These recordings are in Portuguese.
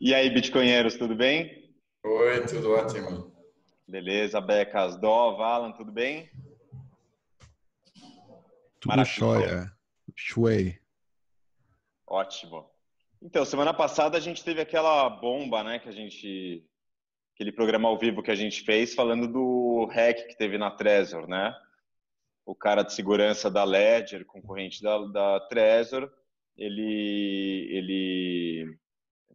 E aí, Bitcoinheiros, tudo bem? Oi, tudo ótimo. Beleza, Becas, Dó, Alan, tudo bem? Tudo jóia. Shui. Ótimo. Então, semana passada a gente teve aquela bomba, né, que a gente aquele programa ao vivo que a gente fez falando do hack que teve na Trezor, né? O cara de segurança da Ledger, concorrente da, da Trezor, ele ele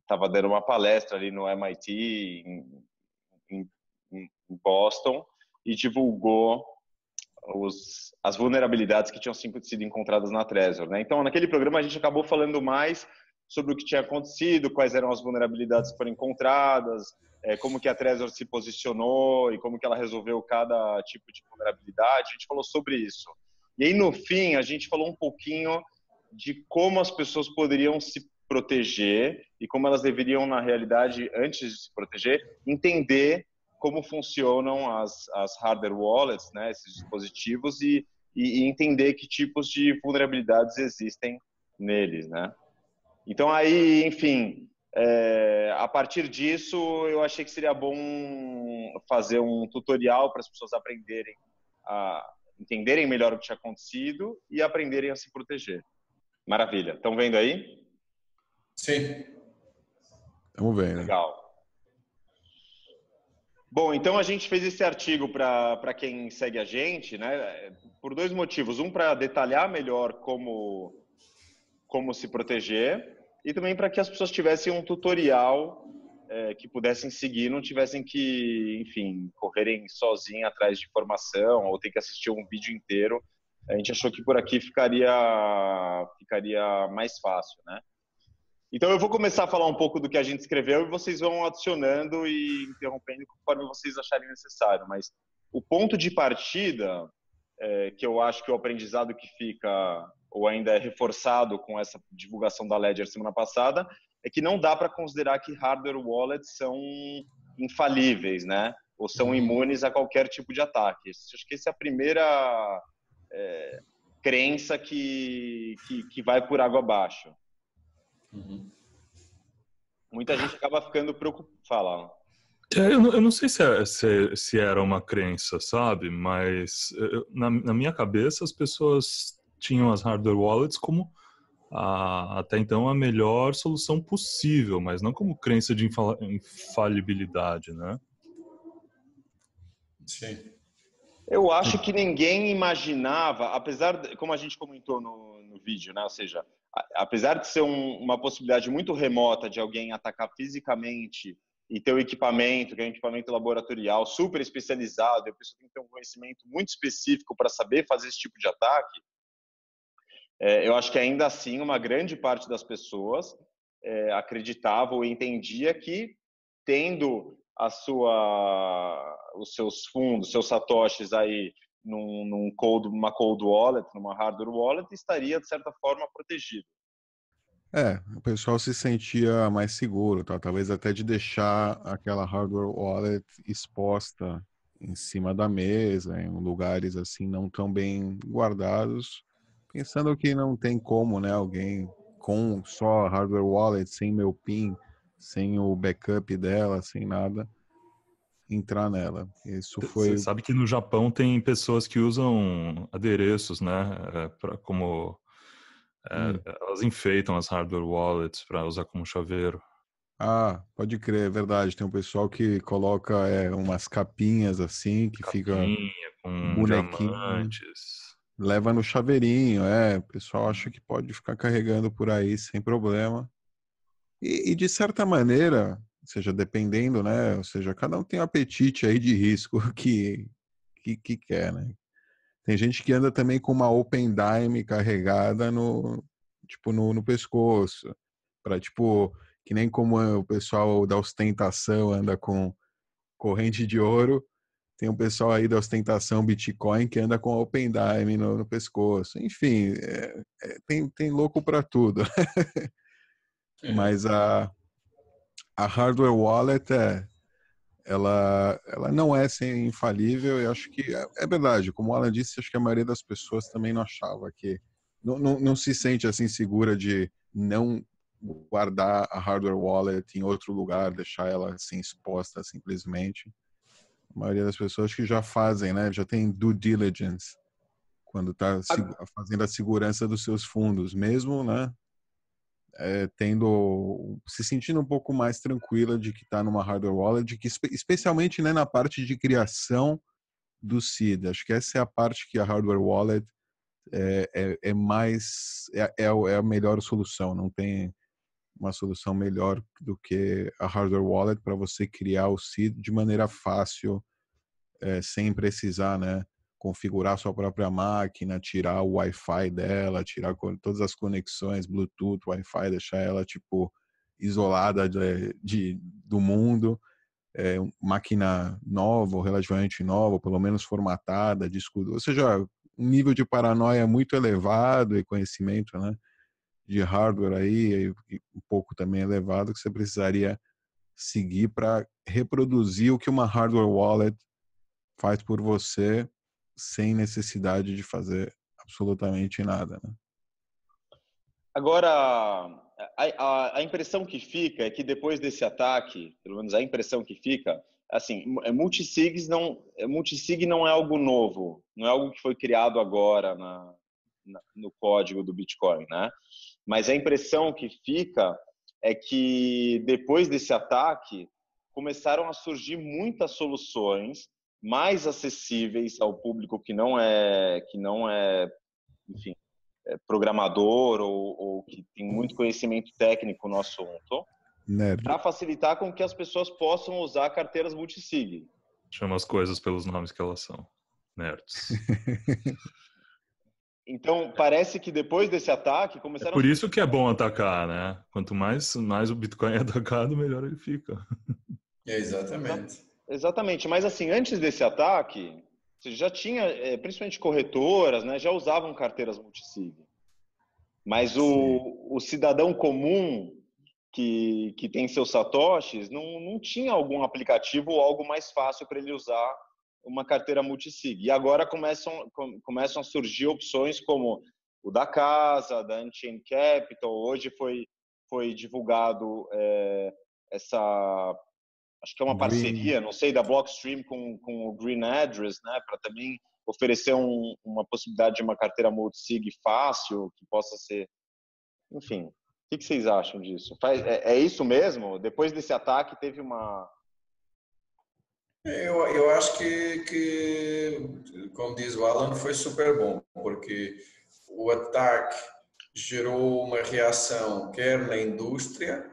estava dando uma palestra ali no MIT em, em, em Boston e divulgou os, as vulnerabilidades que tinham sido encontradas na Trezor. Né? Então, naquele programa, a gente acabou falando mais sobre o que tinha acontecido, quais eram as vulnerabilidades que foram encontradas, é, como que a Trezor se posicionou e como que ela resolveu cada tipo de vulnerabilidade. A gente falou sobre isso. E aí, no fim, a gente falou um pouquinho de como as pessoas poderiam se proteger e como elas deveriam, na realidade, antes de se proteger, entender como funcionam as, as hardware wallets, né, esses dispositivos, e, e, entender que tipos de vulnerabilidades existem neles, né? Então aí, enfim, é, a partir disso, eu achei que seria bom fazer um tutorial para as pessoas aprenderem a entenderem melhor o que tinha acontecido e aprenderem a se proteger. Maravilha. Estão vendo aí? Sim. Estamos vendo. Legal. Bom, então a gente fez esse artigo para quem segue a gente, né? Por dois motivos. Um, para detalhar melhor como, como se proteger, e também para que as pessoas tivessem um tutorial é, que pudessem seguir, não tivessem que, enfim, correrem sozinhos atrás de informação ou ter que assistir um vídeo inteiro. A gente achou que por aqui ficaria, ficaria mais fácil, né? Então eu vou começar a falar um pouco do que a gente escreveu e vocês vão adicionando e interrompendo conforme vocês acharem necessário. Mas o ponto de partida, é, que eu acho que o aprendizado que fica ou ainda é reforçado com essa divulgação da Ledger semana passada, é que não dá para considerar que hardware wallets são infalíveis, né? Ou são uhum. imunes a qualquer tipo de ataque. Acho que essa é a primeira é, crença que, que, que vai por água abaixo. Uhum. Muita gente acaba ficando preocupada. Fala. É, eu, eu, não sei se, é, se, se, era uma crença, sabe? Mas eu, na, na, minha cabeça as pessoas tinham as hardware wallets como a, até então a melhor solução possível, mas não como crença de infalibilidade, né? Sim. Eu acho que ninguém imaginava, apesar, de, como a gente comentou no, no vídeo, né? Ou seja, apesar de ser um, uma possibilidade muito remota de alguém atacar fisicamente e ter o equipamento, que é um equipamento laboratorial super especializado, a pessoa tem que ter um conhecimento muito específico para saber fazer esse tipo de ataque, é, eu acho que ainda assim uma grande parte das pessoas é, acreditava ou entendia que tendo a sua, os seus fundos, seus satoshis aí num, num cold, cold wallet, numa hardware wallet, estaria de certa forma protegido. É, o pessoal se sentia mais seguro, tá? talvez até de deixar aquela hardware wallet exposta em cima da mesa, em lugares assim não tão bem guardados, pensando que não tem como, né, alguém com só hardware wallet, sem meu PIN, sem o backup dela, sem nada, entrar nela. Isso foi. Você sabe que no Japão tem pessoas que usam adereços, né? É, pra, como é, hum. elas enfeitam as hardware wallets para usar como chaveiro. Ah, pode crer, é verdade. Tem um pessoal que coloca é, umas capinhas assim, que Capinha, fica com bonequinho, diamantes. Leva no chaveirinho, é. O pessoal acha que pode ficar carregando por aí sem problema. E, e de certa maneira, seja, dependendo, né? Ou seja, cada um tem um apetite aí de risco que, que, que quer, né? Tem gente que anda também com uma Open Dime carregada no, tipo, no, no pescoço. para tipo, que nem como o pessoal da ostentação anda com corrente de ouro, tem um pessoal aí da ostentação Bitcoin que anda com Open Dime no, no pescoço. Enfim, é, é, tem, tem louco para tudo. É. Mas a, a hardware wallet é, ela, ela não é sem infalível e acho que é, é, verdade, como Alan disse, acho que a maioria das pessoas também não achava que não, não, não se sente assim segura de não guardar a hardware wallet em outro lugar, deixar ela assim exposta simplesmente. A maioria das pessoas que já fazem, né? Já tem due diligence quando está fazendo a segurança dos seus fundos, mesmo, né? É, tendo se sentindo um pouco mais tranquila de que está numa hardware wallet, que especialmente né, na parte de criação do seed. Acho que essa é a parte que a hardware wallet é, é, é mais é, é, é a melhor solução. Não tem uma solução melhor do que a hardware wallet para você criar o seed de maneira fácil, é, sem precisar, né? Configurar sua própria máquina, tirar o Wi-Fi dela, tirar todas as conexões, Bluetooth, Wi-Fi, deixar ela tipo isolada de, de do mundo. É, máquina nova, relativamente nova, pelo menos formatada, disco, ou seja, um nível de paranoia muito elevado e conhecimento, né, de hardware aí um pouco também elevado que você precisaria seguir para reproduzir o que uma hardware wallet faz por você sem necessidade de fazer absolutamente nada. Né? Agora, a, a, a, impressão que fica é que depois desse ataque, pelo menos a impressão que fica, assim, é, multisig não, é, multisig não é algo novo, não é algo que foi criado agora na, na, no código do Bitcoin, né? Mas a impressão que fica é que depois desse ataque começaram a surgir muitas soluções mais acessíveis ao público que não é que não é, enfim, é programador ou, ou, que tem muito conhecimento técnico no assunto, para facilitar com que as pessoas possam usar carteiras multisig. Chama as coisas pelos nomes que elas são. Nerds. Então, parece que depois desse ataque começaram. É por isso que é bom atacar, né? Quanto mais, mais o Bitcoin é atacado, melhor ele fica. É exatamente. Exatamente, mas assim, antes desse ataque, você já tinha, é, principalmente corretoras, né, já usavam carteiras multisig. Mas o, o cidadão comum que, que tem seus satoshis não, não tinha algum aplicativo ou algo mais fácil para ele usar uma carteira multisig. E agora começam, começam a surgir opções como o da casa, da Unchained Capital. Hoje foi, foi divulgado é, essa acho que é uma Green. parceria, não sei, da Blockstream com, com o Green Address, né, para também oferecer um, uma possibilidade de uma carteira multisig fácil, que possa ser, enfim, o que, que vocês acham disso? Faz, é, é, isso mesmo? Depois desse ataque teve uma eu, eu acho que, que, como diz o Alan, foi super bom, porque o ataque gerou uma reação quer na indústria,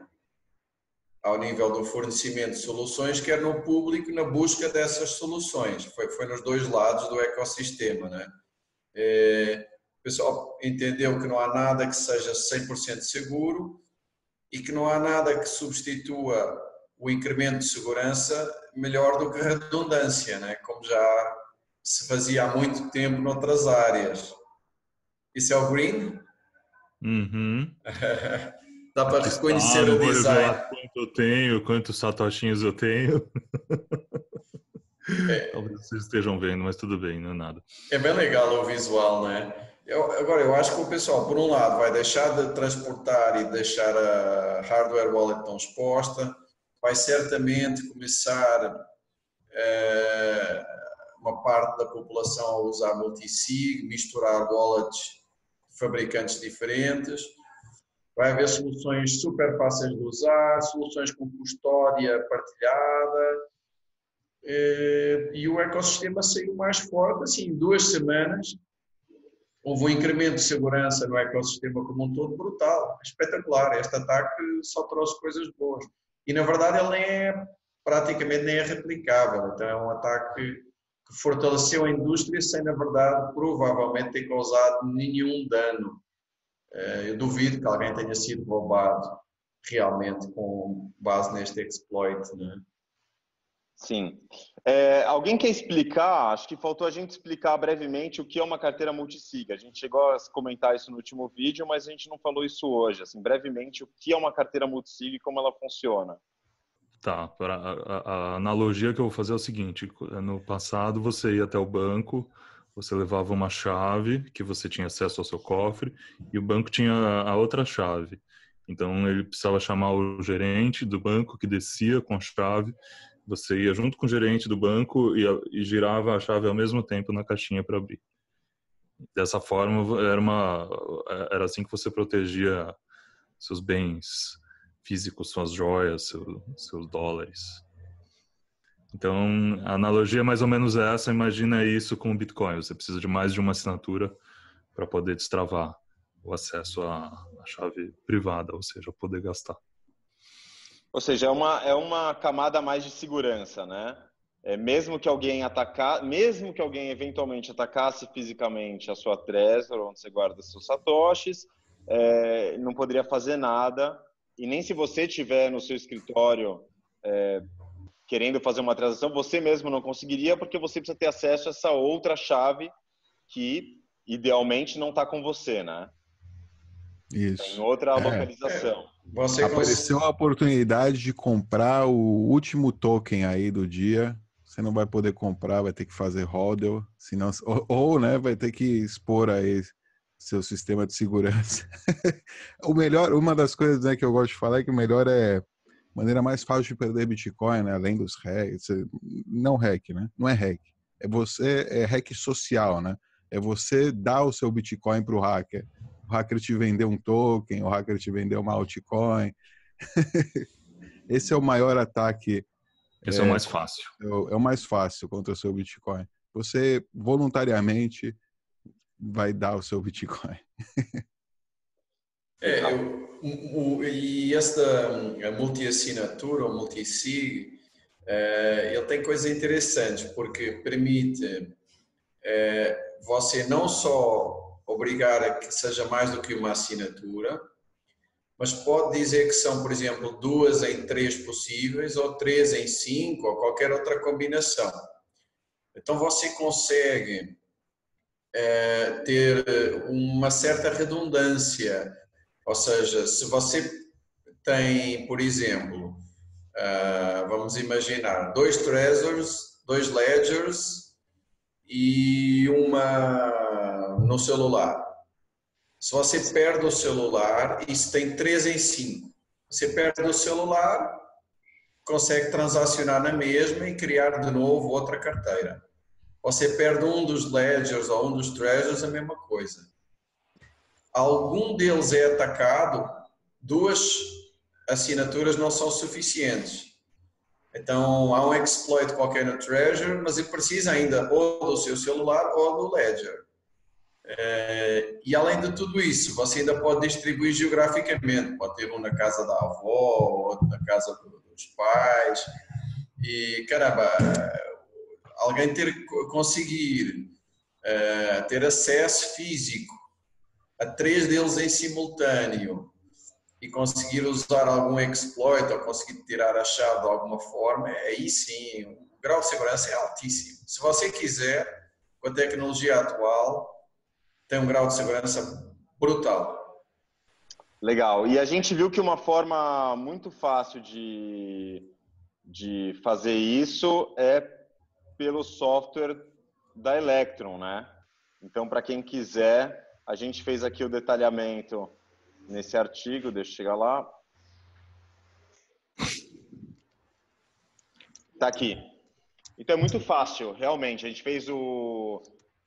ao nível do fornecimento de soluções, quer no público na busca dessas soluções. Foi, foi nos dois lados do ecossistema. Né? É, o pessoal entendeu que não há nada que seja 100% seguro e que não há nada que substitua o incremento de segurança melhor do que a redundância, né? como já se fazia há muito tempo noutras áreas. Isso é o green? Uhum. Dá para reconhecer o design. Eu tenho, quantos satoshinhos eu tenho. É. Talvez vocês estejam vendo, mas tudo bem, não é nada. É bem legal o visual, né? Eu, agora, eu acho que o pessoal, por um lado, vai deixar de transportar e deixar a hardware wallet tão exposta, vai certamente começar é, uma parte da população a usar multisig, misturar wallets fabricantes diferentes Vai haver soluções super fáceis de usar, soluções com custódia partilhada. Eh, e o ecossistema saiu mais forte, assim, em duas semanas. Houve um incremento de segurança no ecossistema como um todo brutal, espetacular. Este ataque só trouxe coisas boas. E, na verdade, ele nem é, praticamente nem é replicável. Então, é um ataque que fortaleceu a indústria sem, na verdade, provavelmente ter causado nenhum dano eu duvido que alguém tenha sido roubado realmente com base neste exploit, né? Sim. É, alguém quer explicar? Acho que faltou a gente explicar brevemente o que é uma carteira multisig. A gente chegou a comentar isso no último vídeo, mas a gente não falou isso hoje. Assim, brevemente, o que é uma carteira multisig e como ela funciona? Tá. A, a, a analogia que eu vou fazer é o seguinte: no passado você ia até o banco, você levava uma chave que você tinha acesso ao seu cofre e o banco tinha a outra chave. Então ele precisava chamar o gerente do banco que descia com a chave. Você ia junto com o gerente do banco e, e girava a chave ao mesmo tempo na caixinha para abrir. Dessa forma era uma era assim que você protegia seus bens físicos, suas joias, seu, seus dólares. Então, a analogia é mais ou menos essa. Imagina isso com o Bitcoin. Você precisa de mais de uma assinatura para poder destravar o acesso à, à, chave privada, ou seja, poder gastar. Ou seja, é uma, é uma camada mais de segurança, né? É, mesmo que alguém atacar, mesmo que alguém eventualmente atacasse fisicamente a sua Trezor, onde você guarda seus satoshis, é, não poderia fazer nada. E nem se você tiver no seu escritório é, querendo fazer uma transação, você mesmo não conseguiria, porque você precisa ter acesso a essa outra chave que idealmente não está com você, né? Isso. Em outra é. localização. Você Apareceu a oportunidade de comprar o último token aí do dia. Você não vai poder comprar, vai ter que fazer hodl, senão ou, ou né, vai ter que expor aí seu sistema de segurança. o melhor, uma das coisas né, que eu gosto de falar é que o melhor é maneira mais fácil de perder Bitcoin, né, além dos hacks, não hack, né? Não é hack. É você é hack social, né? É você dar o seu Bitcoin para o hacker. O hacker te vender um token, o hacker te vender uma altcoin. Esse é o maior ataque. Esse é, é o mais fácil. É o, é o mais fácil contra o seu Bitcoin. Você voluntariamente vai dar o seu Bitcoin. é, eu, e esta multi-assinatura ou multi-sig, é, ele tem coisas interessantes, porque permite é, você não só obrigar a que seja mais do que uma assinatura, mas pode dizer que são, por exemplo, duas em três possíveis, ou três em cinco, ou qualquer outra combinação. Então você consegue é, ter uma certa redundância, ou seja, se você tem, por exemplo, uh, vamos imaginar, dois treasures, dois ledgers e uma no celular. Se você perde o celular, isso tem três em cinco. Você perde o celular, consegue transacionar na mesma e criar de novo outra carteira. Você perde um dos ledgers ou um dos treasures, a mesma coisa. Algum deles é atacado, duas assinaturas não são suficientes. Então, há um exploit qualquer no Treasure, mas ele precisa ainda ou do seu celular ou do Ledger. Eh, e além de tudo isso, você ainda pode distribuir geograficamente. Pode ter um na casa da avó, outro na casa dos pais. E, caramba, alguém ter conseguir uh, ter acesso físico a três deles em simultâneo e conseguir usar algum exploit ou conseguir tirar a chave de alguma forma, aí sim, o grau de segurança é altíssimo. Se você quiser, com a tecnologia atual, tem um grau de segurança brutal. Legal. E a gente viu que uma forma muito fácil de, de fazer isso é pelo software da Electron, né? Então, para quem quiser, a gente fez aqui o detalhamento nesse artigo, deixa eu chegar lá. Tá aqui. Então é muito fácil, realmente. A gente fez o,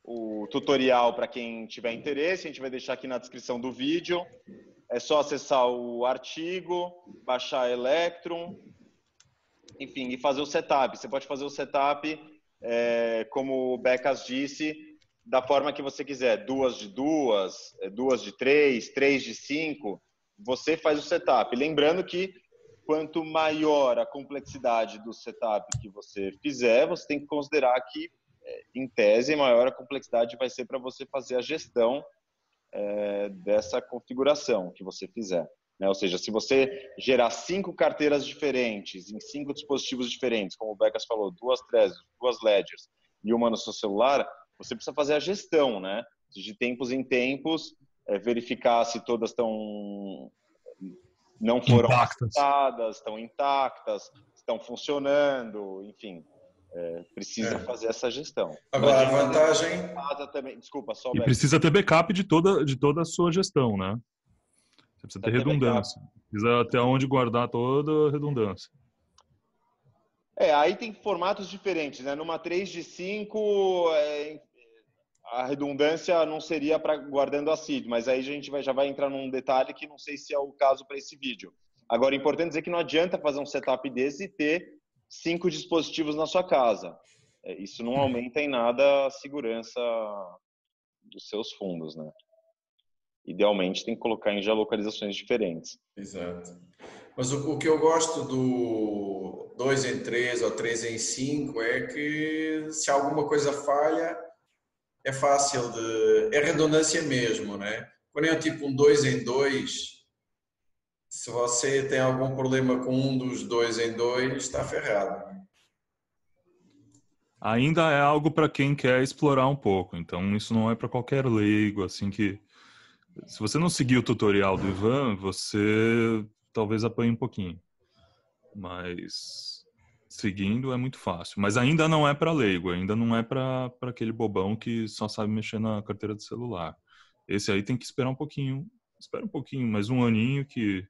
o tutorial para quem tiver interesse, a gente vai deixar aqui na descrição do vídeo. É só acessar o artigo, baixar Electron, enfim, e fazer o setup. Você pode fazer o setup, é, como o Becas disse, da forma que você quiser, duas de duas, é, duas de três, três de cinco, você faz o setup. Lembrando que quanto maior a complexidade do setup que você fizer, você tem que considerar que, é, em tese, maior a complexidade vai ser para você fazer a gestão é, dessa configuração que você fizer. Né? Ou seja, se você gerar cinco carteiras diferentes em cinco dispositivos diferentes, como o Becas falou, duas Trezor, duas Ledgers e uma no seu celular, você precisa fazer a gestão, né? De tempos em tempos, é, verificar se todas estão não foram intactas, estão intactas, estão funcionando, enfim. É, precisa é. fazer essa gestão. Agora, a vantagem. Também, desculpa, só e precisa ter backup de toda, de toda a sua gestão, né? Você precisa ter redundância. Precisa ter onde guardar toda a redundância. É, aí tem formatos diferentes, né? Numa 3 de 5, é, a redundância não seria para guardando a seed, mas aí a gente vai, já vai entrar num detalhe que não sei se é o caso para esse vídeo. Agora, é importante dizer que não adianta fazer um setup desse e ter cinco dispositivos na sua casa. É, isso não aumenta em nada a segurança dos seus fundos, né? Idealmente tem que colocar em geolocalizações diferentes. Exato. Mas o, o, que eu gosto do 2 em 3 ou 3 em 5 é que se alguma coisa falha, é fácil de. É redundância mesmo, né? Quando é tipo um 2 em 2, se você tem algum problema com um dos dois em dois, está ferrado. Ainda é algo para quem quer explorar um pouco, então isso não é para qualquer leigo, assim que se você não seguir o tutorial do Ivan, você talvez apanhe um pouquinho. Mas seguindo é muito fácil. Mas ainda não é para leigo, ainda não é para aquele bobão que só sabe mexer na carteira de celular. Esse aí tem que esperar um pouquinho. Espera um pouquinho, mais um aninho que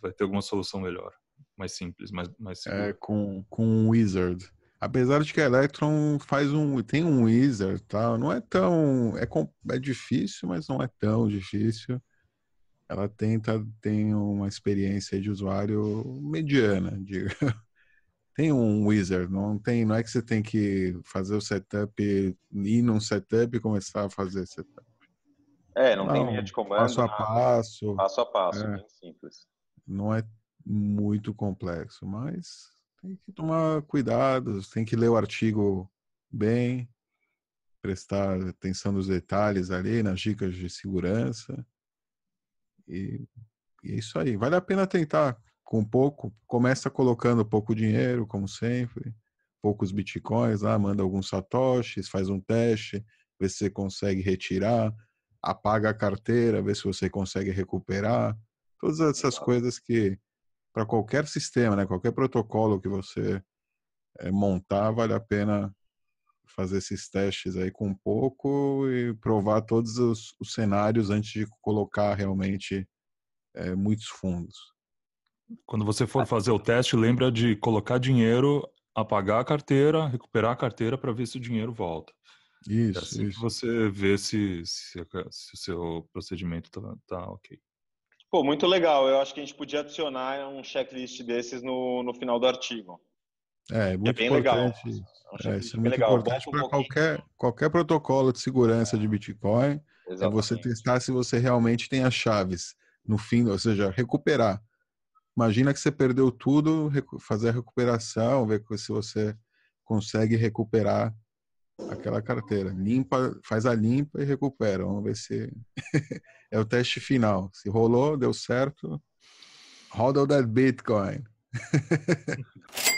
vai ter alguma solução melhor, mais simples, mais, mais segura. É, com, com um Wizard. Apesar de que a Electron faz um, tem um Wizard, tá? Não é tão, é, é difícil, mas não é tão difícil. Ela tenta, tem uma experiência de usuário mediana, diga. Tem um wizard, não tem, não é que você tem que fazer o setup, ir num setup e começar a fazer setup. É, não, não tem linha de comando. Passo a passo. Passo a passo, é. bem simples não é muito complexo, mas tem que tomar cuidado, tem que ler o artigo bem, prestar atenção nos detalhes ali, nas dicas de segurança. E, e é isso aí. Vale a pena tentar com pouco. Começa colocando pouco dinheiro, como sempre, poucos bitcoins lá, manda alguns satoshis, faz um teste, vê se você consegue retirar, apaga a carteira, vê se você consegue recuperar. Todas essas coisas que, para qualquer sistema, né, qualquer protocolo que você é, montar, vale a pena fazer esses testes aí com um pouco e provar todos os, os cenários antes de colocar realmente é, muitos fundos. Quando você for fazer o teste, lembra de colocar dinheiro, apagar a carteira, recuperar a carteira para ver se o dinheiro volta. Isso, é assim isso. que você vê se, se, se o seu procedimento está tá ok. Pô, muito legal. Eu acho que a gente podia adicionar um checklist desses no, no final do artigo. É, é muito é bem importante. legal. É, um é, isso é muito legal. importante para qualquer, qualquer protocolo de segurança de Bitcoin. Exatamente. É você testar se você realmente tem as chaves no fim, ou seja, recuperar. Imagina que você perdeu tudo, fazer a recuperação, ver se você consegue recuperar aquela carteira. Limpa, faz a limpa e recupera. Vamos ver se é o teste final. Se rolou, deu certo, roda o that Bitcoin.